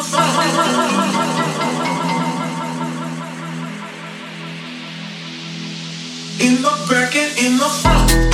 While you're waiting, so just dance for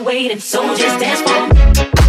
murciélago, murciélago,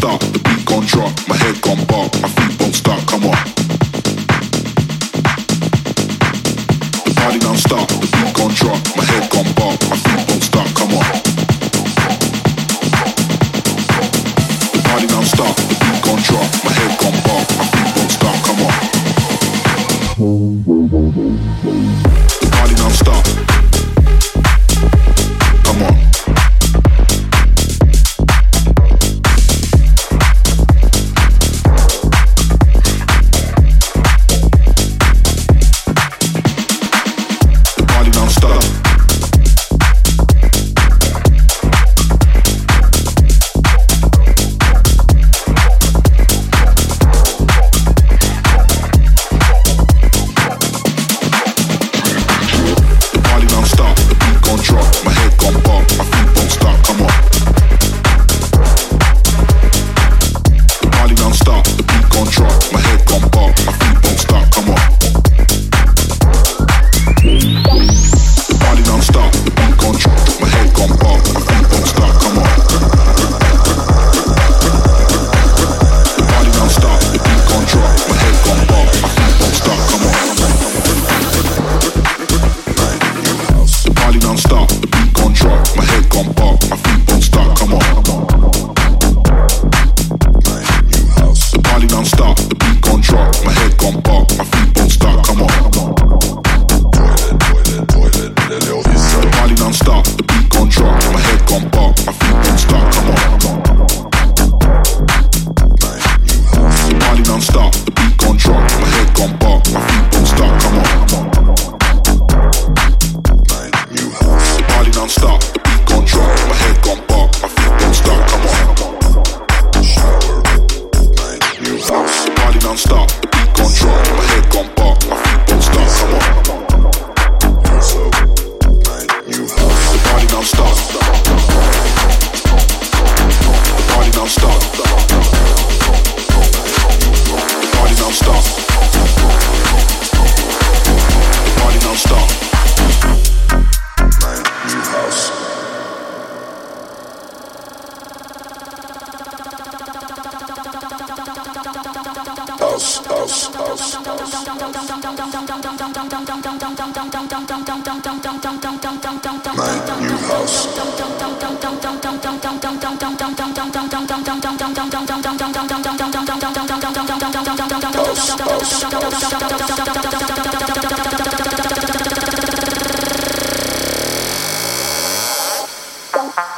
start, the beat gon' drop, my head gon' bob, my feet won't stop, come on. The party now stop, the beat gon' drop, my head gon' bob, my feet won't stop, come on. The party now stop, the beat gon' drop, my head gon' bob, my feet won't stop, come on.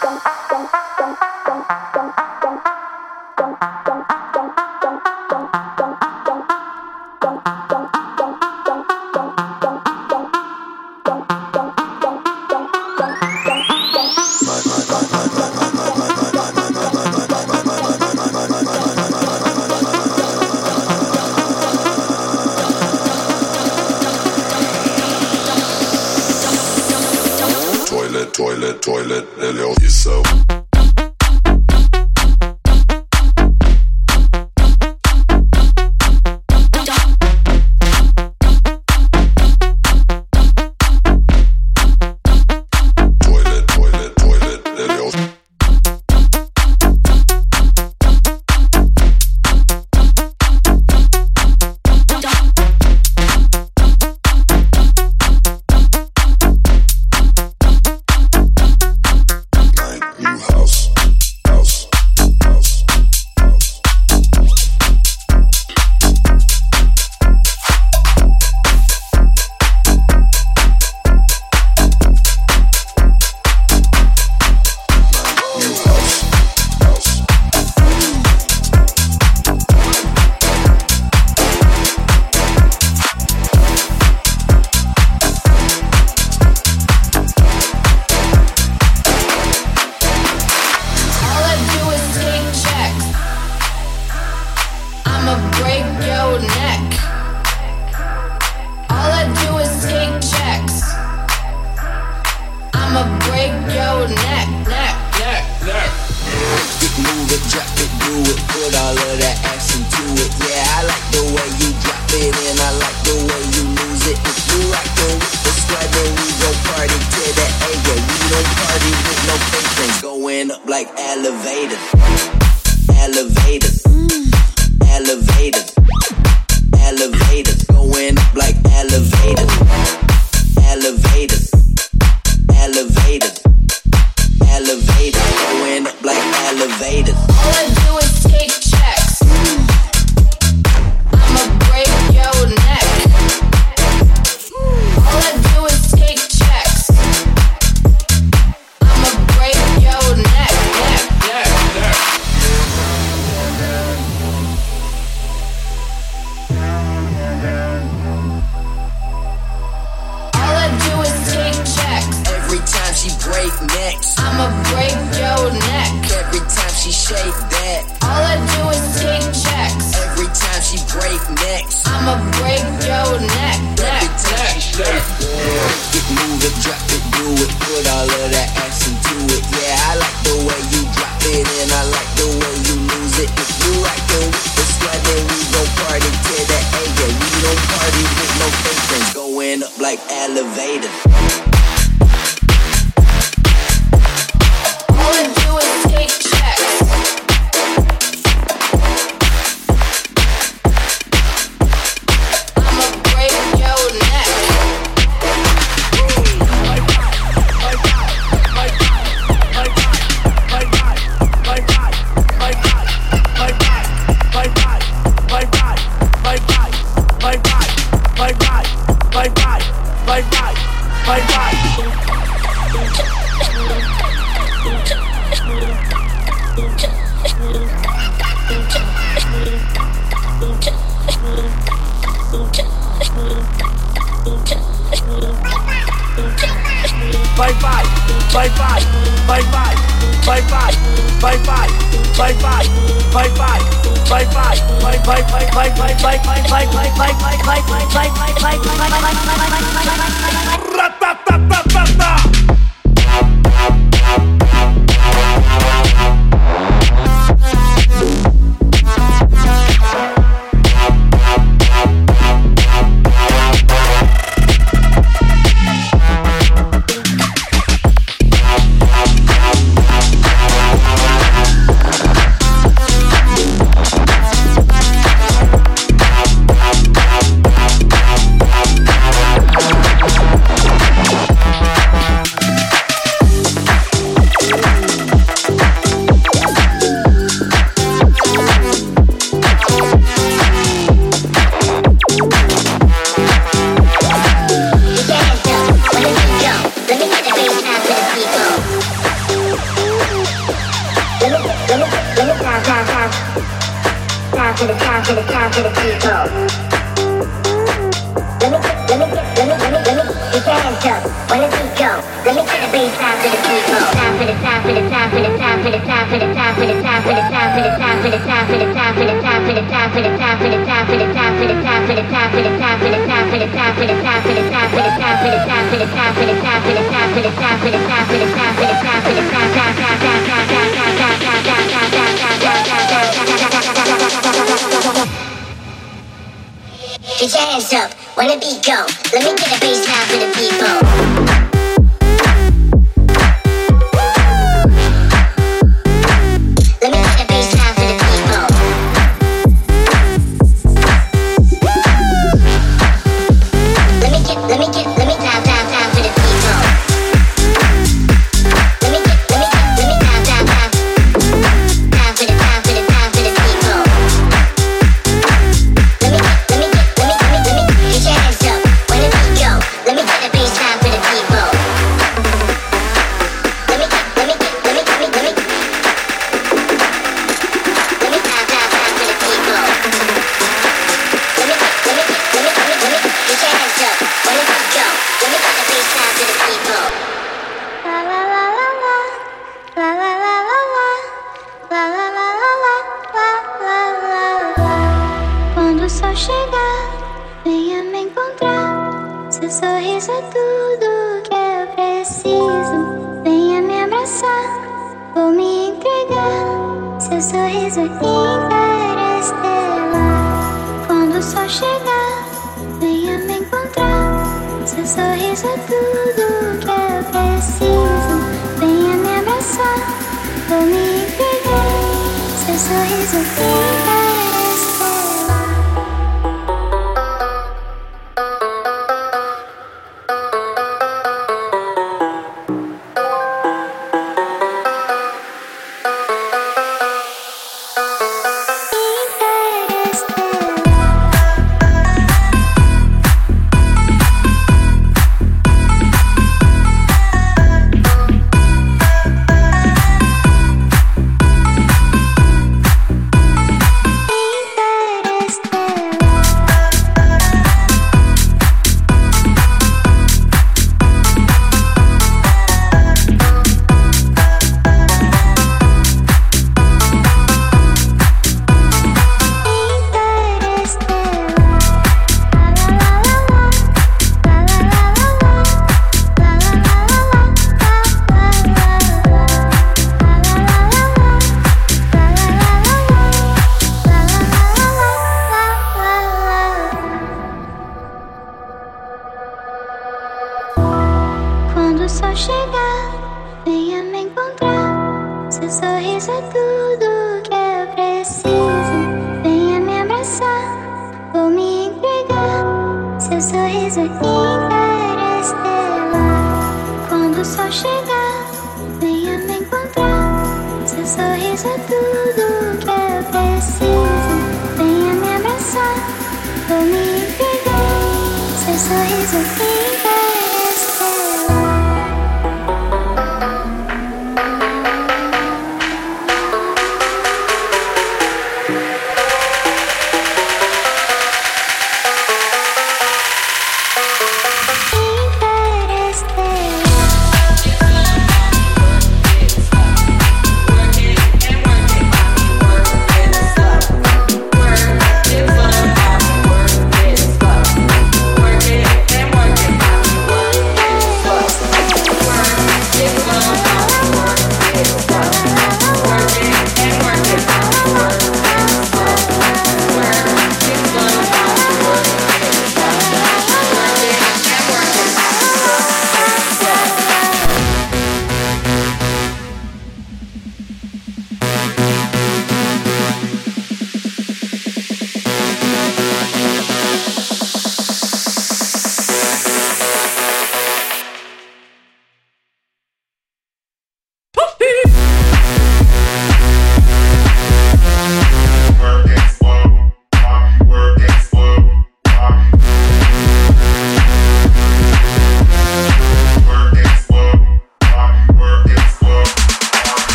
Some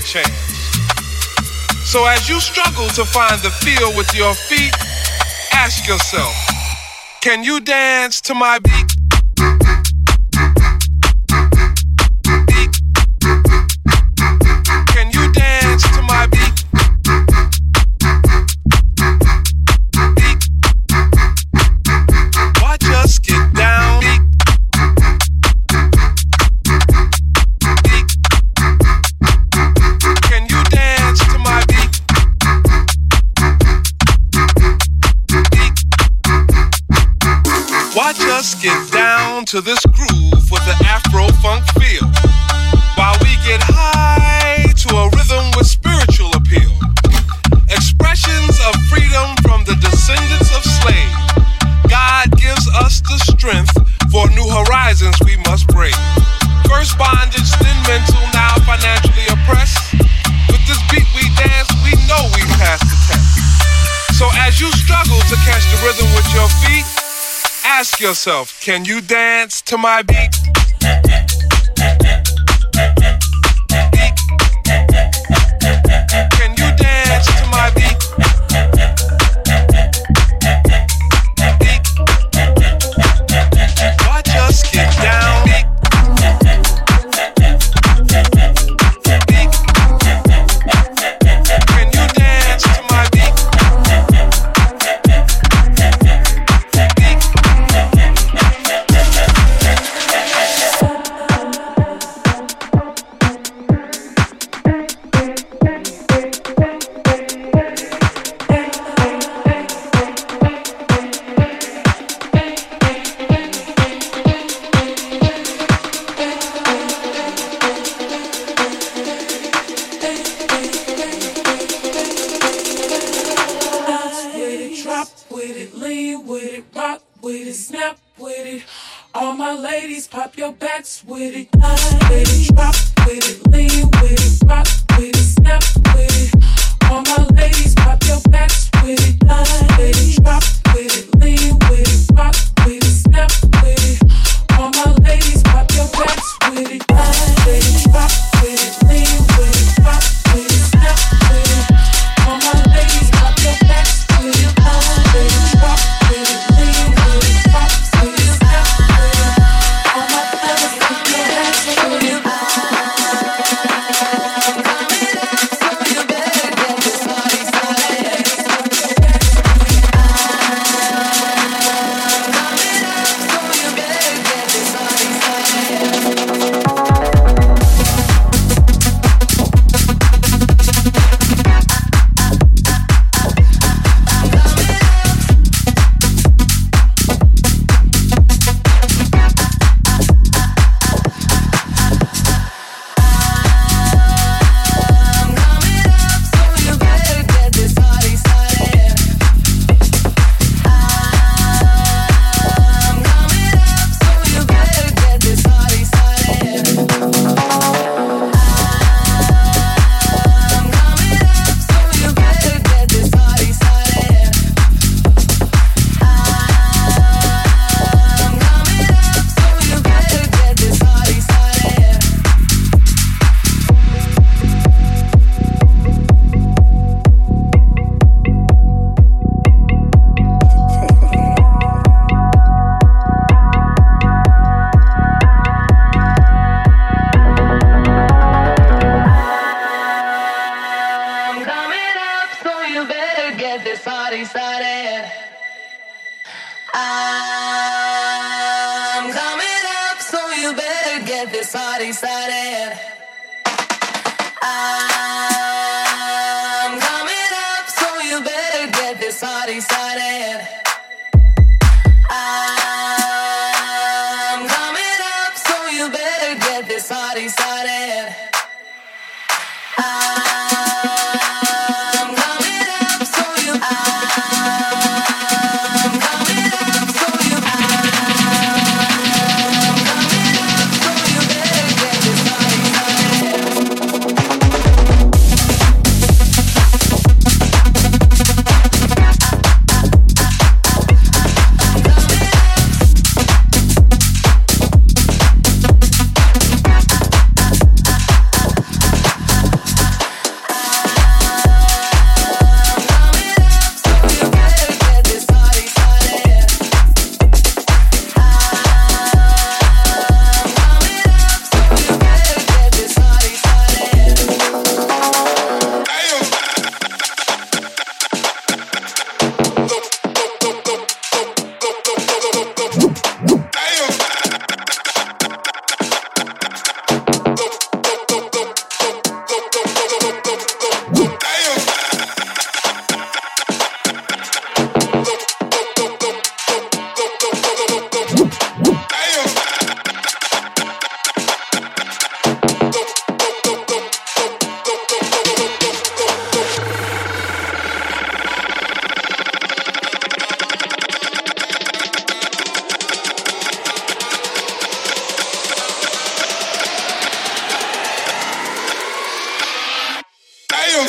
a chance. So as you struggle to find the feel with your feet, ask yourself, can you dance to my beat? to this yourself, can you dance to my beat?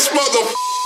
Dance, mother.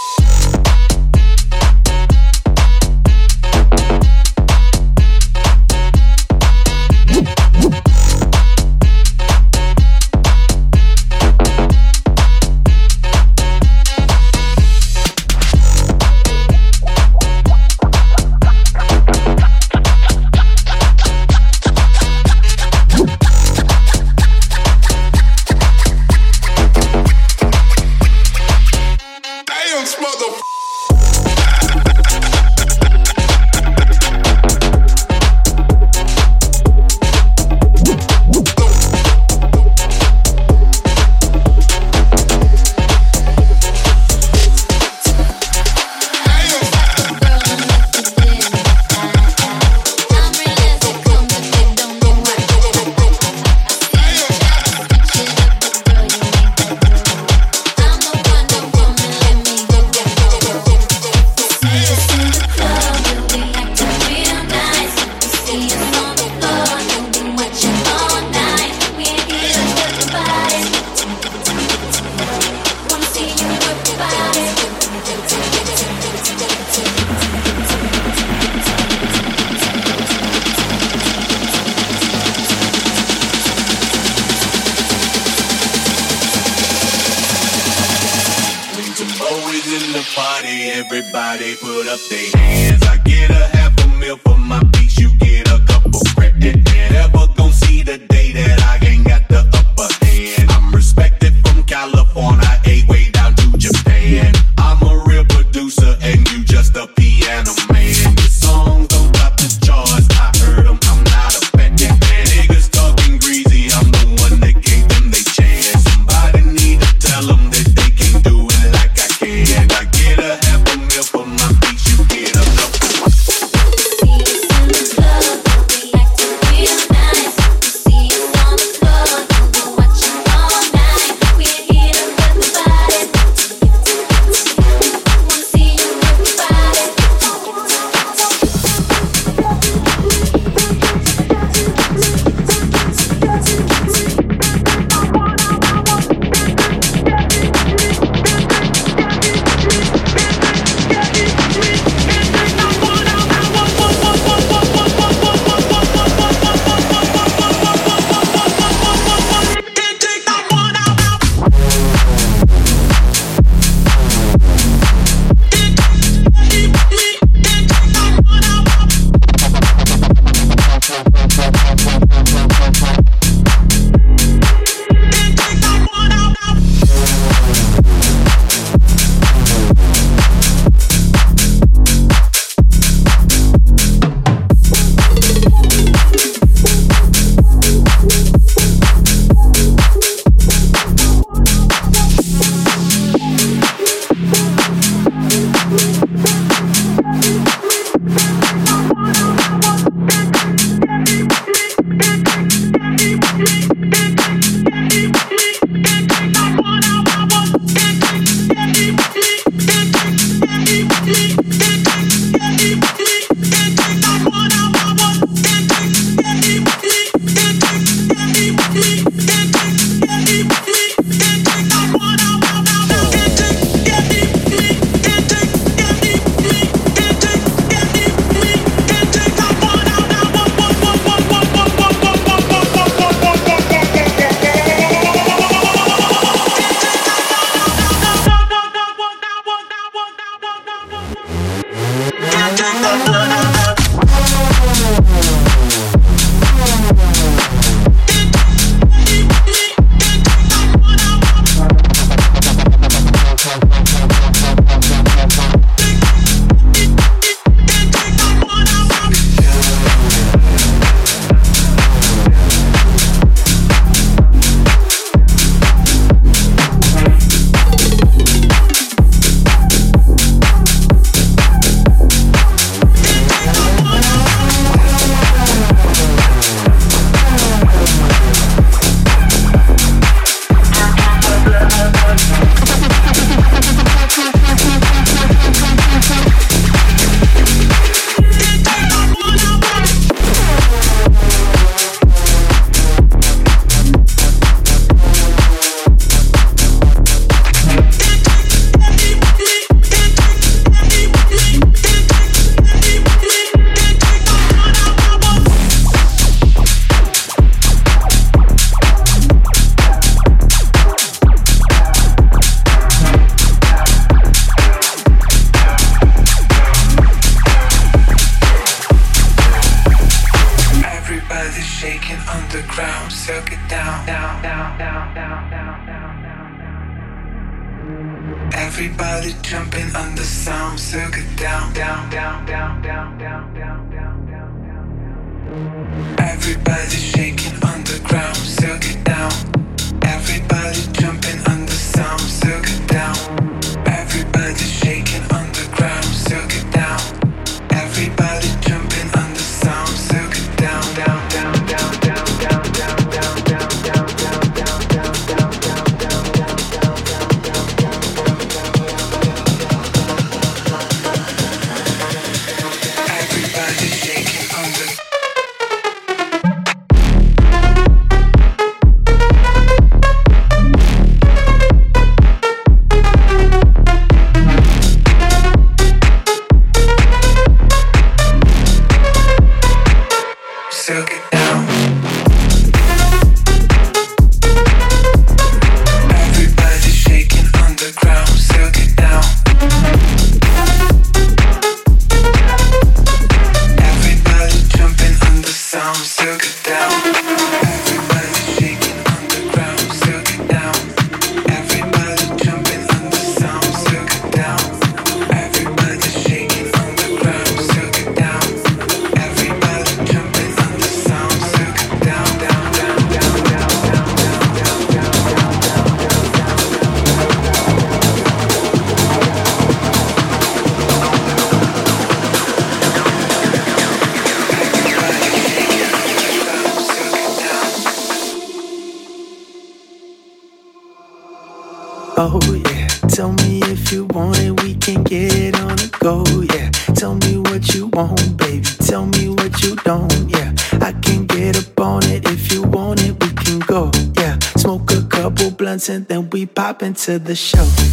to the show.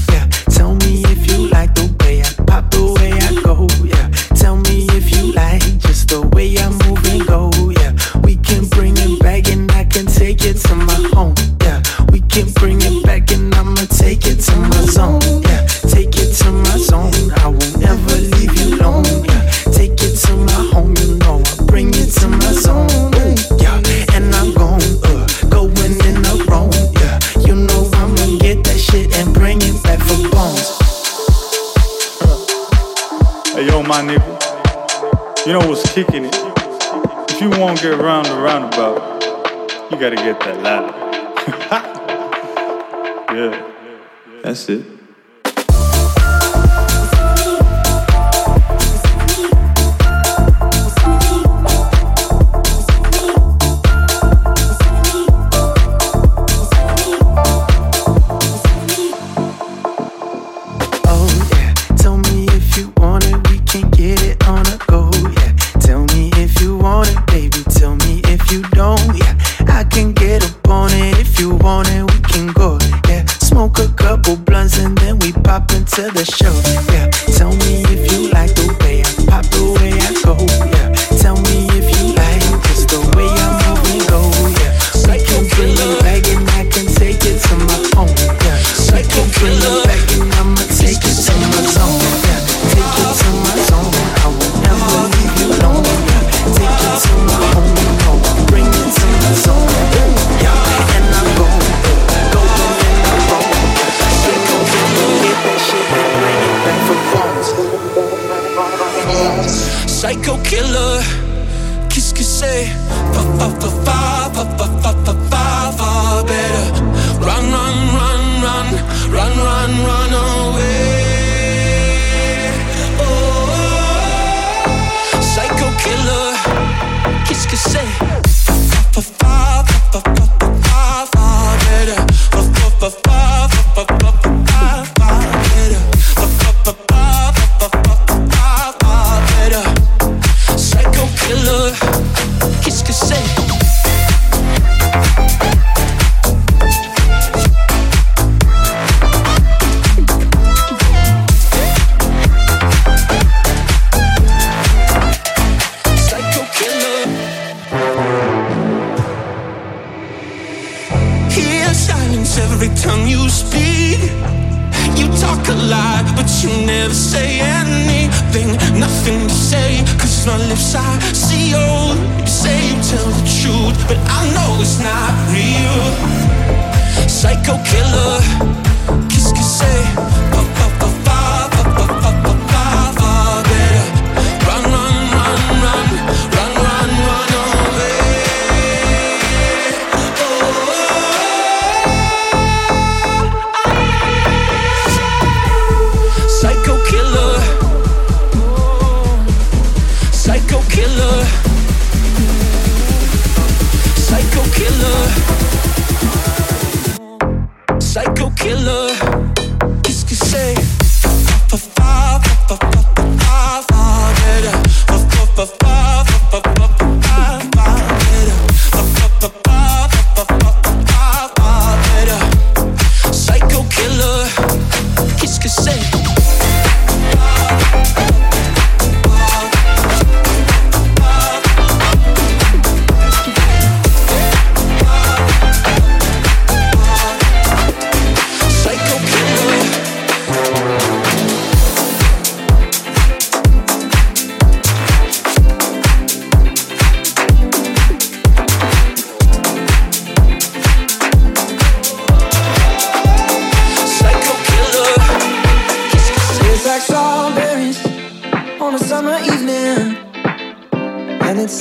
smoke a couple blunts and then we pop into the show. Yeah.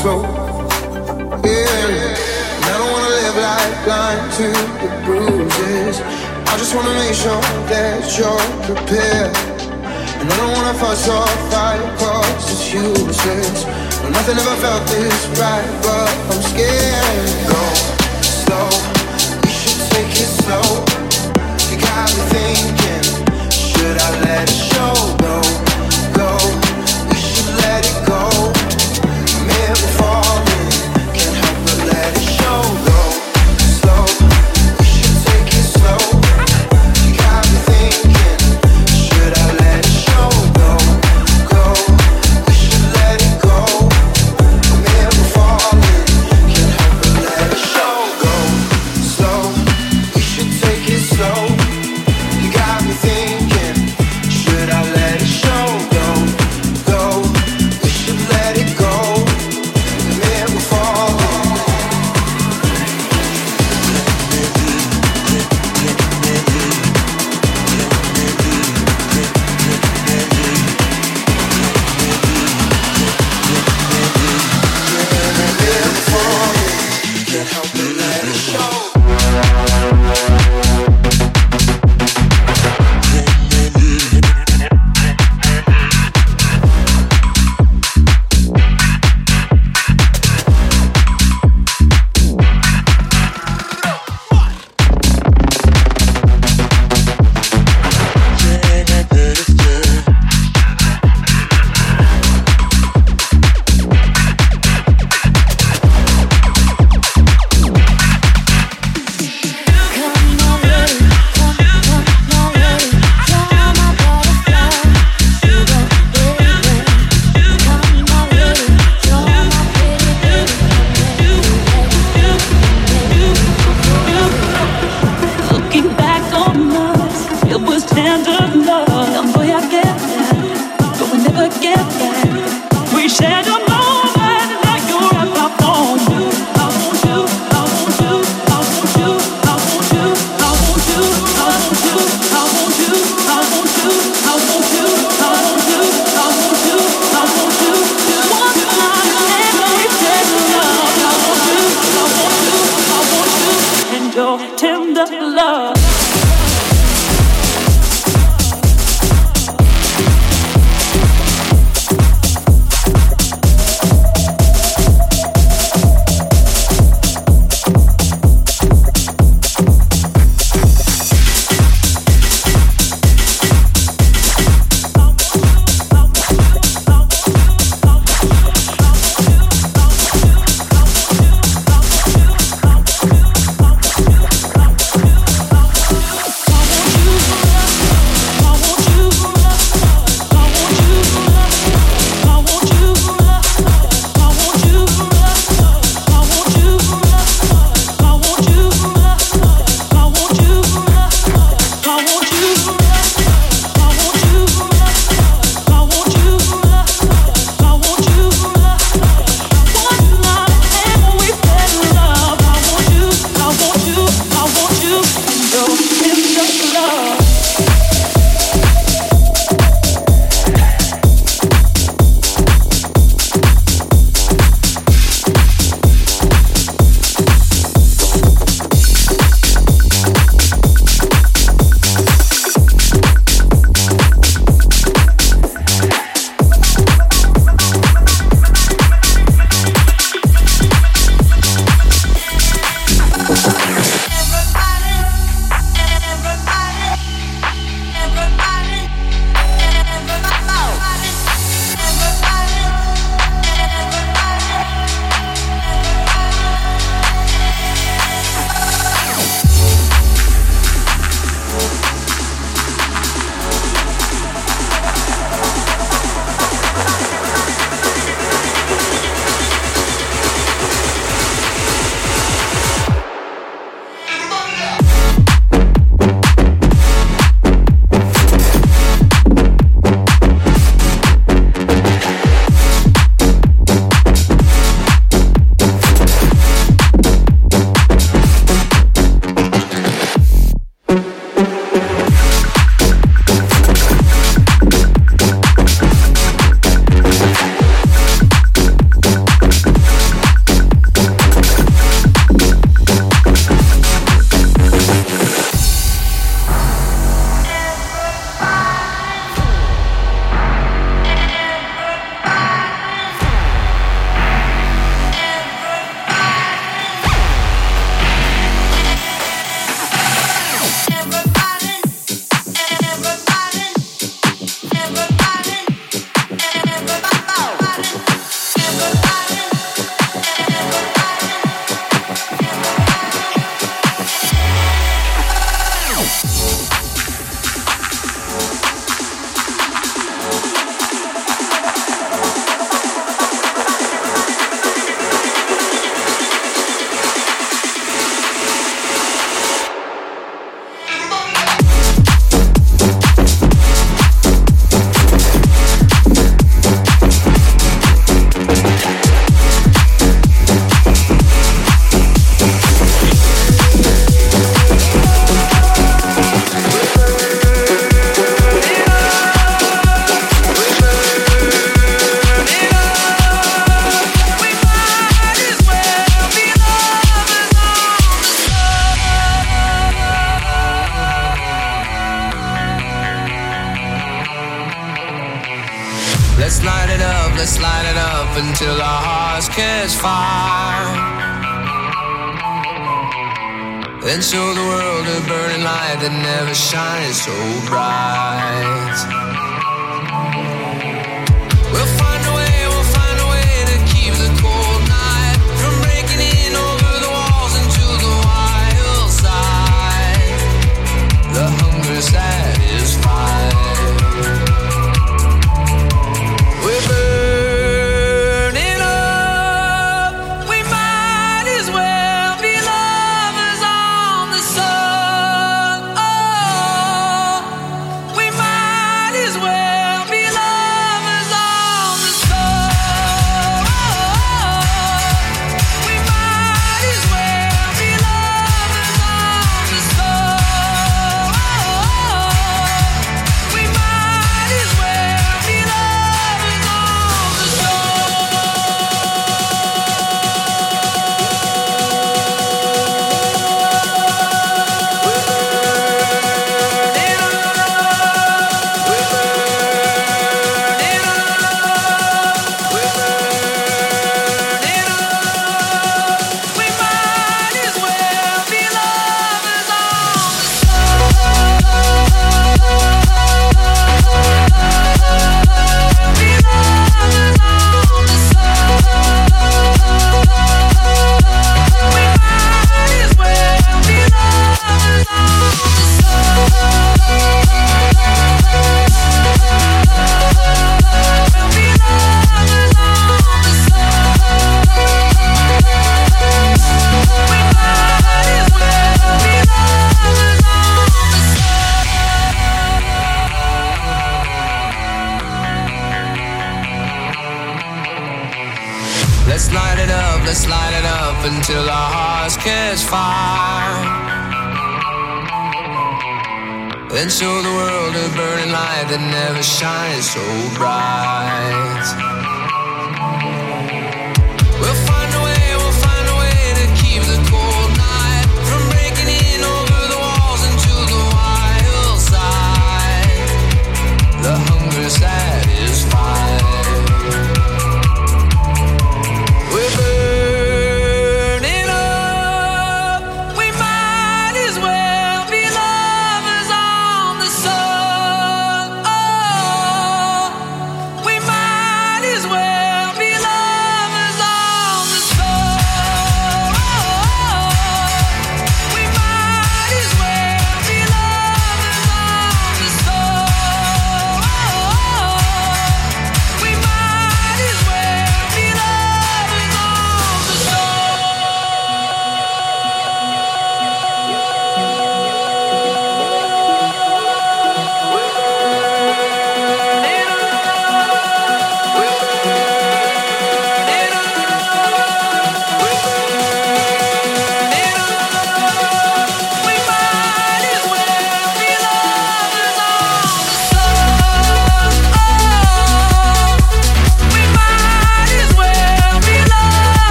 slow. Yeah, and I don't wanna live life blind to the bruises. I just wanna make sure that you're prepared. And I don't wanna fuss or fight, cause it's useless. Well, nothing ever felt this right, but I'm scared. Go slow, you should take it slow. You got me thinking, should I let it show? Go, go, you should let it go fall